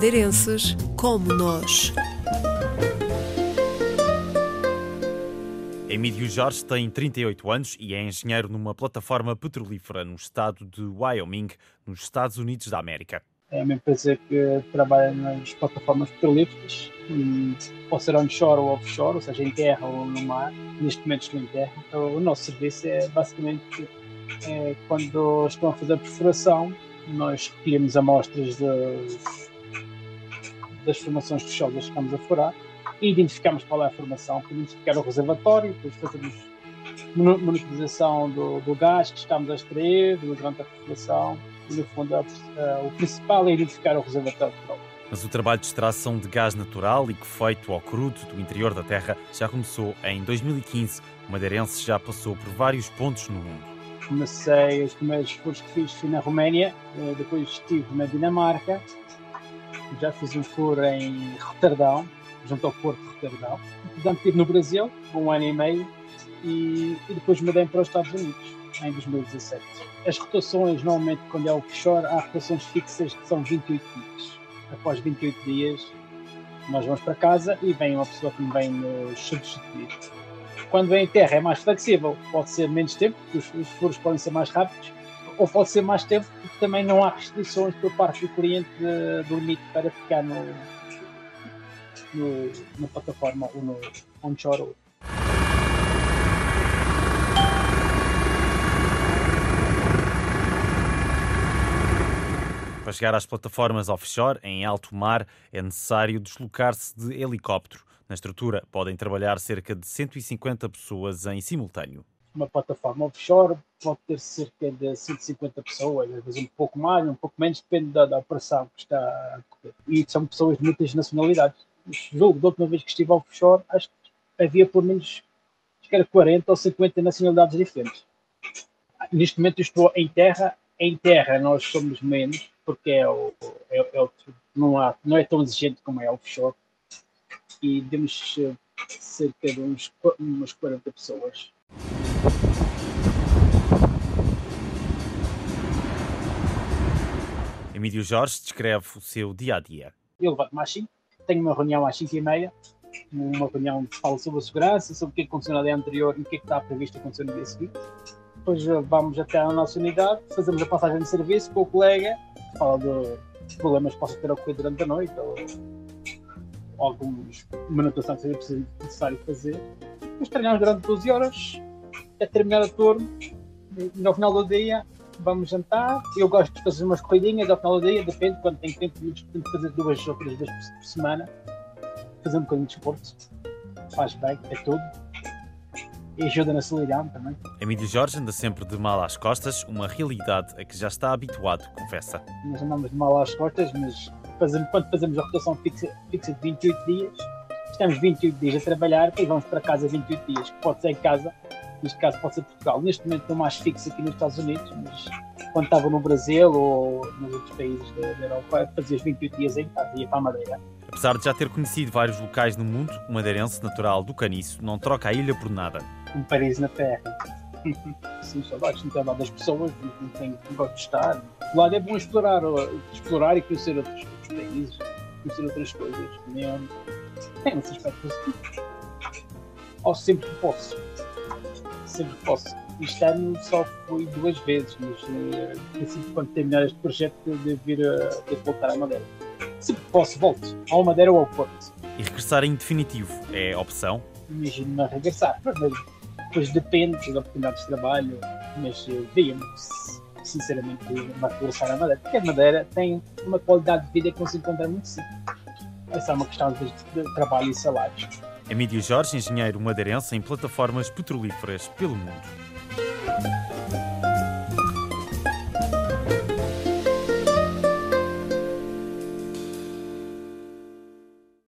madeirenses como nós. Emílio Jorge tem 38 anos e é engenheiro numa plataforma petrolífera no estado de Wyoming, nos Estados Unidos da América. É uma empresa que trabalha nas plataformas petrolíferas, pode ser onshore ou offshore, ou seja, em terra ou no mar. Neste momento estou em terra. Então, o nosso serviço é basicamente é, quando estão a fazer a perfuração, nós recolhemos amostras de, das formações rochosas que estamos a furar e identificamos qual é a formação, para identificar o reservatório, depois fazemos monitorização do, do gás que estamos a extrair durante a perfuração e, no fundo, a, a, o principal é identificar o reservatório de petróleo. Mas o trabalho de extração de gás natural e que feito ao crudo do interior da Terra já começou em 2015. O madeirense já passou por vários pontos no mundo. Comecei, os primeiros furos que fiz fui na Roménia, eh, depois estive na Dinamarca, já fiz um furo em Roterdão, junto ao Porto de Roterdão. Portanto, estive no Brasil, um ano e meio, e, e depois mudei para os Estados Unidos, em 2017. As rotações, normalmente, quando é offshore, há rotações fixas que são 28 dias. Após 28 dias, nós vamos para casa e vem uma pessoa que me vem nos substituir. Quando vem em terra é mais flexível, pode ser menos tempo, os, os furos podem ser mais rápidos, pode ser mais tempo, porque também não há restrições por parte do cliente do limite para ficar no, no, na plataforma ou no onshore. Para chegar às plataformas offshore, em alto mar, é necessário deslocar-se de helicóptero. Na estrutura podem trabalhar cerca de 150 pessoas em simultâneo. Uma plataforma offshore pode ter cerca de 150 pessoas, às vezes um pouco mais, um pouco menos, depende da, da operação que está a correr. E são pessoas de muitas nacionalidades. Julgo, da última vez que estive offshore, acho que havia por menos acho que era 40 ou 50 nacionalidades diferentes. Neste momento estou em terra. Em terra nós somos menos, porque é o, é, é o, não, há, não é tão exigente como é offshore. E temos eh, cerca de uns, umas 40 pessoas. Emílio Jorge descreve o seu dia a dia. Eu levanto-me às 5, tenho uma reunião às 5 e meia, uma reunião que fala sobre a segurança, sobre o que aconteceu no dia anterior e o que, é que está previsto acontecer no dia seguinte. Depois eh, vamos até à nossa unidade, fazemos a passagem de serviço com o colega, fala de problemas que possam ter ocorrido durante a noite ou, ou algumas manutenção que seja necessário fazer. Depois treinamos durante 12 horas, até terminar o turno, no final do dia vamos jantar. Eu gosto de fazer umas corridinhas ao final do dia, depende, quando tenho tempo, tento fazer duas ou três vezes por semana. Fazer um bocadinho de esporte. Faz bem, é tudo. E ajuda na solidão também. Emílio Jorge anda sempre de mal às costas, uma realidade a que já está habituado, confessa. Nós andamos de mal às costas, mas fazemos, quando fazemos a rotação fixa, fixa de 28 dias, estamos 28 dias a trabalhar e vamos para casa 28 dias, que pode ser em casa neste caso pode ser Portugal. Neste momento estou mais fixo aqui nos Estados Unidos, mas quando estava no Brasil ou nos outros países da, da Europa, fazia 28 dias em casa, ia para a Madeira. Apesar de já ter conhecido vários locais no mundo, o madeirense natural do Caniço não troca a ilha por nada. Um país na terra. Sim, saudades, não tenho das pessoas, não tenho, gosto de estar. O lado é bom explorar, explorar e conhecer outros, outros países, conhecer outras coisas. Tem esse aspecto positivo. Ou sempre que posso sempre que posso. Este ano só fui duas vezes, mas uh, assim, quando terminar este projeto, devo vir a, a voltar à Madeira. Sempre que posso, volto. Ao Madeira ou ao Porto. E regressar em definitivo é opção? Imagino-me regressar, mas depois depende das oportunidades de trabalho, mas uh, veio-me sinceramente a regressar à Madeira, porque a Madeira tem uma qualidade de vida que não se encontra muito simples. Essa é uma questão de, de trabalho e salários. Emílio Jorge, engenheiro madeirense em plataformas petrolíferas pelo mundo.